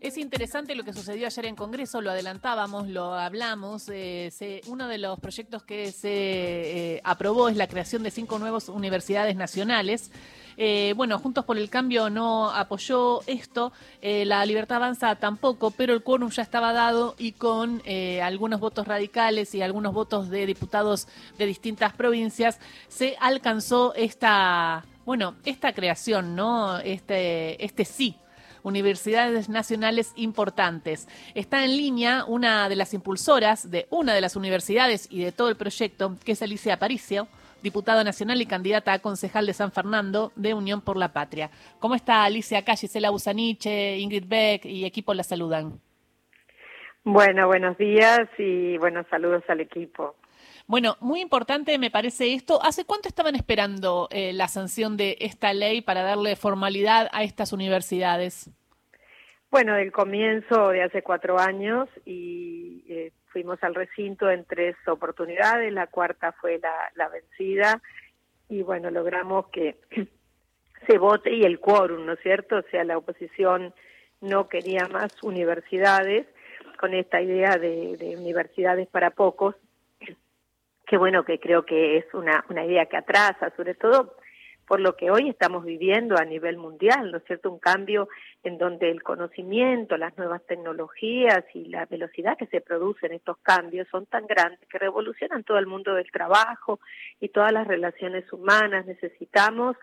Es interesante lo que sucedió ayer en Congreso, lo adelantábamos, lo hablamos. Eh, uno de los proyectos que se eh, aprobó es la creación de cinco nuevas universidades nacionales. Eh, bueno, Juntos por el Cambio no apoyó esto, la Libertad Avanza tampoco, pero el quórum ya estaba dado y con eh, algunos votos radicales y algunos votos de diputados de distintas provincias se alcanzó esta, bueno, esta creación, ¿no? Este, este sí universidades nacionales importantes. Está en línea una de las impulsoras de una de las universidades y de todo el proyecto, que es Alicia Aparicio, diputada nacional y candidata a concejal de San Fernando de Unión por la Patria. ¿Cómo está Alicia acá? Gisela Busaniche, Ingrid Beck y equipo la saludan. Bueno, buenos días y buenos saludos al equipo. Bueno, muy importante me parece esto. ¿Hace cuánto estaban esperando eh, la sanción de esta ley para darle formalidad a estas universidades? Bueno, del comienzo de hace cuatro años y eh, fuimos al recinto en tres oportunidades, la cuarta fue la, la vencida y bueno, logramos que se vote y el quórum, ¿no es cierto? O sea, la oposición no quería más universidades con esta idea de, de universidades para pocos, que bueno, que creo que es una, una idea que atrasa, sobre todo por lo que hoy estamos viviendo a nivel mundial, ¿no es cierto? Un cambio en donde el conocimiento, las nuevas tecnologías y la velocidad que se producen estos cambios son tan grandes que revolucionan todo el mundo del trabajo y todas las relaciones humanas. Necesitamos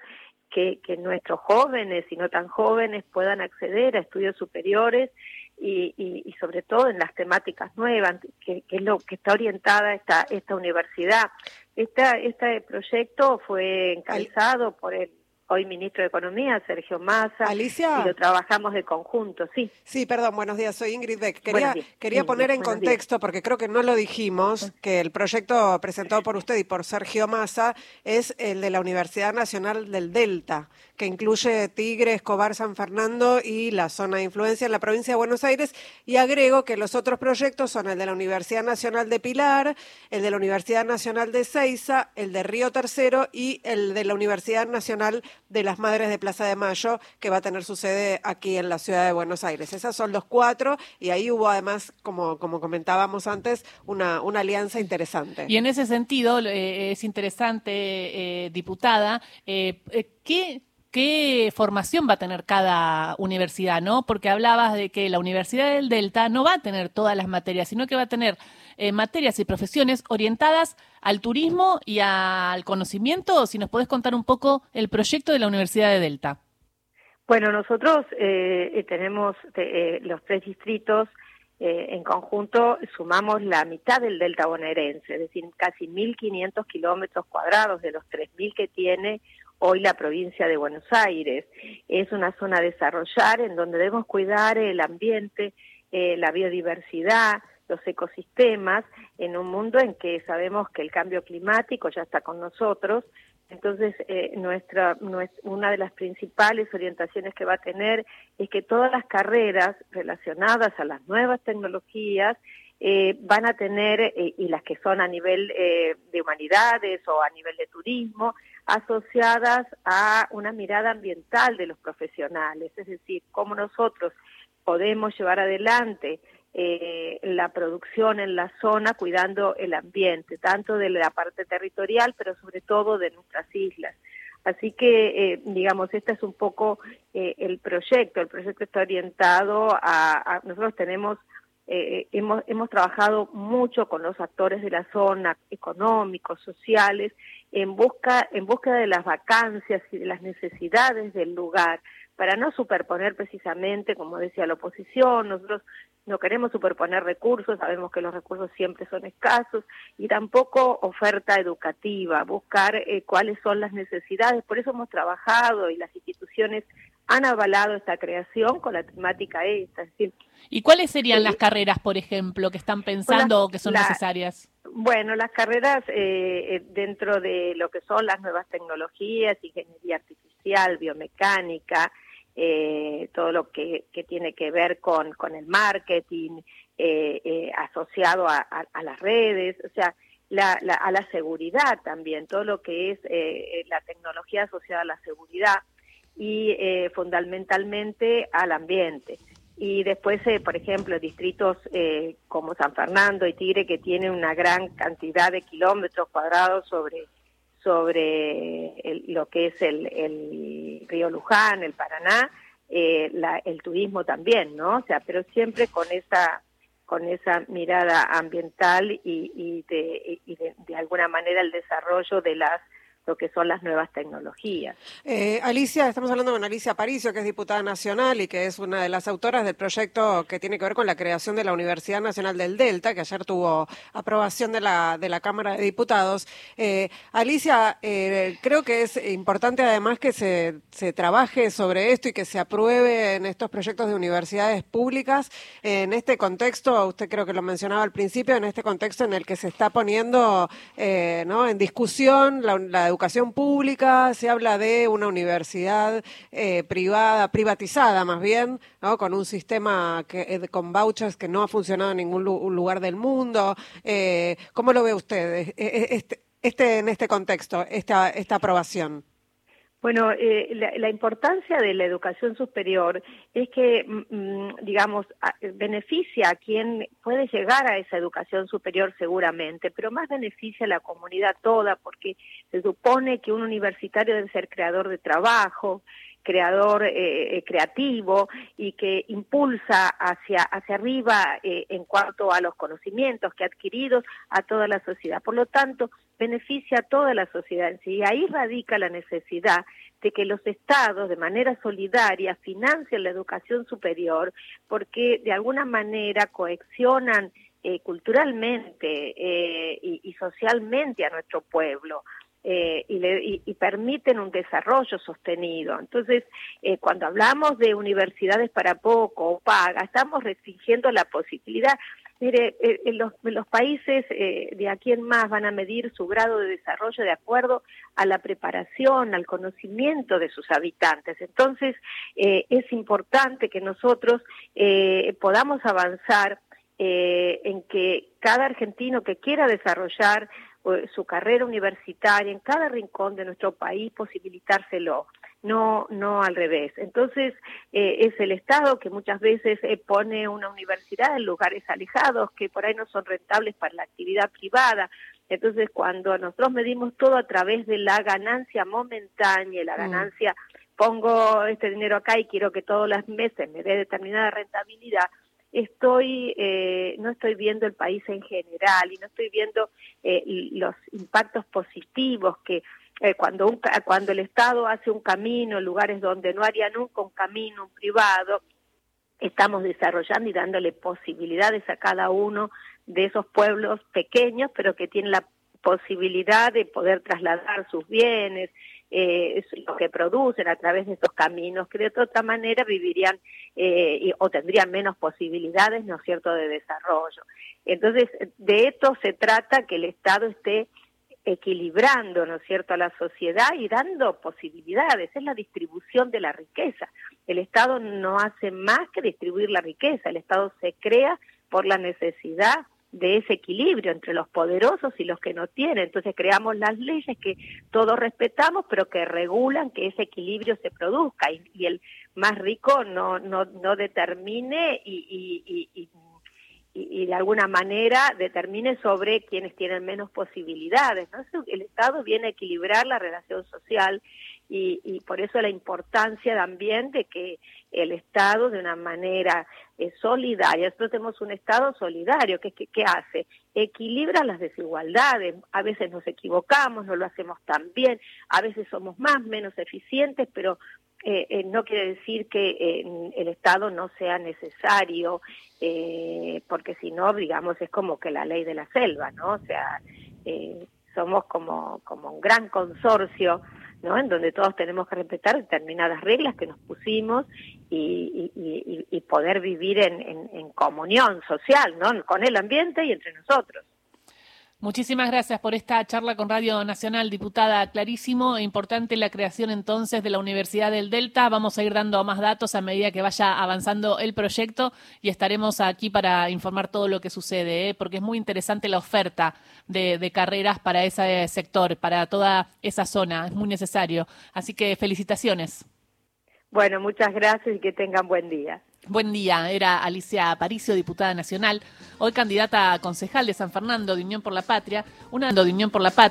que, que nuestros jóvenes y no tan jóvenes puedan acceder a estudios superiores y, y, y, sobre todo en las temáticas nuevas, que, que, es lo que está orientada esta, esta universidad. Esta, este proyecto fue encabezado por el hoy ministro de Economía, Sergio Massa. Alicia. Y lo trabajamos de conjunto, sí. Sí, perdón, buenos días, soy Ingrid Beck. Quería, quería poner en contexto, días. porque creo que no lo dijimos, que el proyecto presentado por usted y por Sergio Massa es el de la Universidad Nacional del Delta, que incluye Tigre, Escobar, San Fernando y la zona de influencia en la provincia de Buenos Aires. Y agrego que los otros proyectos son el de la Universidad Nacional de Pilar, el de la Universidad Nacional de Ceiza, el de Río Tercero y el de la Universidad Nacional de las Madres de Plaza de Mayo, que va a tener su sede aquí en la ciudad de Buenos Aires. Esos son los cuatro y ahí hubo además, como, como comentábamos antes, una, una alianza interesante. Y en ese sentido eh, es interesante, eh, diputada, eh, ¿qué qué formación va a tener cada universidad, ¿no? Porque hablabas de que la Universidad del Delta no va a tener todas las materias, sino que va a tener eh, materias y profesiones orientadas al turismo y al conocimiento. Si nos podés contar un poco el proyecto de la Universidad de Delta. Bueno, nosotros eh, tenemos eh, los tres distritos eh, en conjunto sumamos la mitad del delta bonaerense, es decir, casi 1.500 kilómetros cuadrados de los 3.000 que tiene hoy la provincia de Buenos Aires. Es una zona a desarrollar en donde debemos cuidar el ambiente, eh, la biodiversidad, los ecosistemas, en un mundo en que sabemos que el cambio climático ya está con nosotros, entonces, eh, nuestra, una de las principales orientaciones que va a tener es que todas las carreras relacionadas a las nuevas tecnologías eh, van a tener, eh, y las que son a nivel eh, de humanidades o a nivel de turismo, asociadas a una mirada ambiental de los profesionales, es decir, cómo nosotros podemos llevar adelante eh, la producción en la zona cuidando el ambiente, tanto de la parte territorial, pero sobre todo de nuestras islas. Así que, eh, digamos, este es un poco eh, el proyecto. El proyecto está orientado a, nosotros tenemos eh, hemos, hemos trabajado mucho con los actores de la zona, económicos, sociales, en busca, en búsqueda de las vacancias y de las necesidades del lugar, para no superponer precisamente, como decía la oposición, nosotros no queremos superponer recursos, sabemos que los recursos siempre son escasos, y tampoco oferta educativa, buscar eh, cuáles son las necesidades. Por eso hemos trabajado y las instituciones han avalado esta creación con la temática esta. Es decir, ¿Y cuáles serían eh, las carreras, por ejemplo, que están pensando o que son la, necesarias? Bueno, las carreras eh, eh, dentro de lo que son las nuevas tecnologías, ingeniería artificial, biomecánica, eh, todo lo que, tiene que ver con, con el marketing eh, eh, asociado a, las redes, o sea, la, la, a la seguridad también, todo lo que es eh, la tecnología asociada a la seguridad y fundamentalmente al ambiente. y después, por ejemplo, distritos como San Fernando y Tigre, que tienen una gran cantidad de kilómetros cuadrados sobre, sobre lo que es el, río Luján, el Paraná, eh, el turismo también, ¿no? O sea, pero siempre con esa con esa mirada ambiental y, y, de, y de alguna manera el desarrollo de las lo que son las nuevas tecnologías. Eh, Alicia, estamos hablando con Alicia Paricio, que es diputada nacional y que es una de las autoras del proyecto que tiene que ver con la creación de la Universidad Nacional del Delta, que ayer tuvo aprobación de la, de la Cámara de Diputados. Eh, Alicia, eh, creo que es importante además que se, se trabaje sobre esto y que se apruebe en estos proyectos de universidades públicas. En este contexto, usted creo que lo mencionaba al principio, en este contexto en el que se está poniendo ¿no? en discusión la, la educación pública, se habla de una universidad eh, privada, privatizada más bien, ¿no? con un sistema que, eh, con vouchers que no ha funcionado en ningún lugar del mundo. Eh, ¿Cómo lo ve usted este, este, en este contexto, esta, esta aprobación? Bueno, eh, la, importancia de la educación superior es que, mm, mm, digamos, beneficia a quien puede llegar a esa educación superior seguramente, pero más beneficia a la comunidad toda, porque se supone que un universitario debe ser creador de trabajo, creador eh, eh, creativo y que impulsa hacia, hacia arriba eh, en cuanto a los conocimientos que ha adquirido a toda la sociedad. Por lo tanto, beneficia a toda la sociedad en sí. Y ahí radica la necesidad de que los estados de manera solidaria financien la educación superior porque de alguna manera coexionan culturalmente y, socialmente a nuestro pueblo. Eh, y, permiten un desarrollo sostenido. Entonces, eh, cuando hablamos de universidades para poco o paga, estamos restringiendo la posibilidad. Mire, eh, los, los, países de aquí en más van a medir su grado de desarrollo de acuerdo a la preparación, al conocimiento de sus habitantes. Entonces, es importante que nosotros podamos avanzar en que cada argentino que quiera desarrollar su carrera universitaria en cada rincón de nuestro país, posibilitárselo, no, no al revés. Entonces, eh, es el Estado que muchas veces eh, pone una universidad en lugares alejados que por ahí no son rentables para la actividad privada. Entonces, cuando nosotros medimos todo a través de la ganancia momentánea, la mm. ganancia, pongo este dinero acá y quiero que todos los meses me dé determinada rentabilidad, estoy eh, no estoy viendo el país en general y no estoy viendo eh, los impactos positivos que eh, cuando un, cuando el Estado hace un camino lugares donde no haría nunca un camino privado estamos desarrollando y dándole posibilidades a cada uno de esos pueblos pequeños pero que tienen la posibilidad de poder trasladar sus bienes eh, lo que producen a través de estos caminos, que de otra manera vivirían eh, o tendrían menos posibilidades, ¿no es cierto?, de desarrollo. Entonces, de esto se trata que el Estado esté equilibrando, ¿no es cierto?, a la sociedad y dando posibilidades, es la distribución de la riqueza. El Estado no hace más que distribuir la riqueza, el Estado se crea por la necesidad de ese equilibrio entre los poderosos y los que no tienen. Entonces creamos las leyes que todos respetamos, pero que regulan que ese equilibrio se produzca y, el más rico no, no, no determine y, y, y, de alguna manera determine sobre quienes tienen menos posibilidades. ¿no? El Estado viene a equilibrar la relación social y, y por eso la importancia también de que el Estado de una manera eh, solidaria, nosotros tenemos un Estado solidario, que, que, hace? Equilibra las desigualdades, a veces nos equivocamos, no lo hacemos tan bien, a veces somos más, menos eficientes, pero eh, eh, no quiere decir que el Estado no sea necesario, porque si no, digamos, es como que la ley de la selva, ¿no? O sea, somos como, como un gran consorcio ¿no? En donde todos tenemos que respetar determinadas reglas que nos pusimos y, poder vivir en, en, comunión social, ¿no? Con el ambiente y entre nosotros. Muchísimas gracias por esta charla con Radio Nacional, diputada. Clarísimo, e importante la creación entonces de la Universidad del Delta. Vamos a ir dando más datos a medida que vaya avanzando el proyecto y estaremos aquí para informar todo lo que sucede, ¿eh? porque es muy interesante la oferta de, de carreras para ese sector, para toda esa zona. Es muy necesario. Así que felicitaciones. Bueno, muchas gracias y que tengan buen día. Buen día, era Alicia Aparicio, diputada nacional, hoy candidata a concejal de San Fernando de Unión por la Patria, una de Unión por la Patria.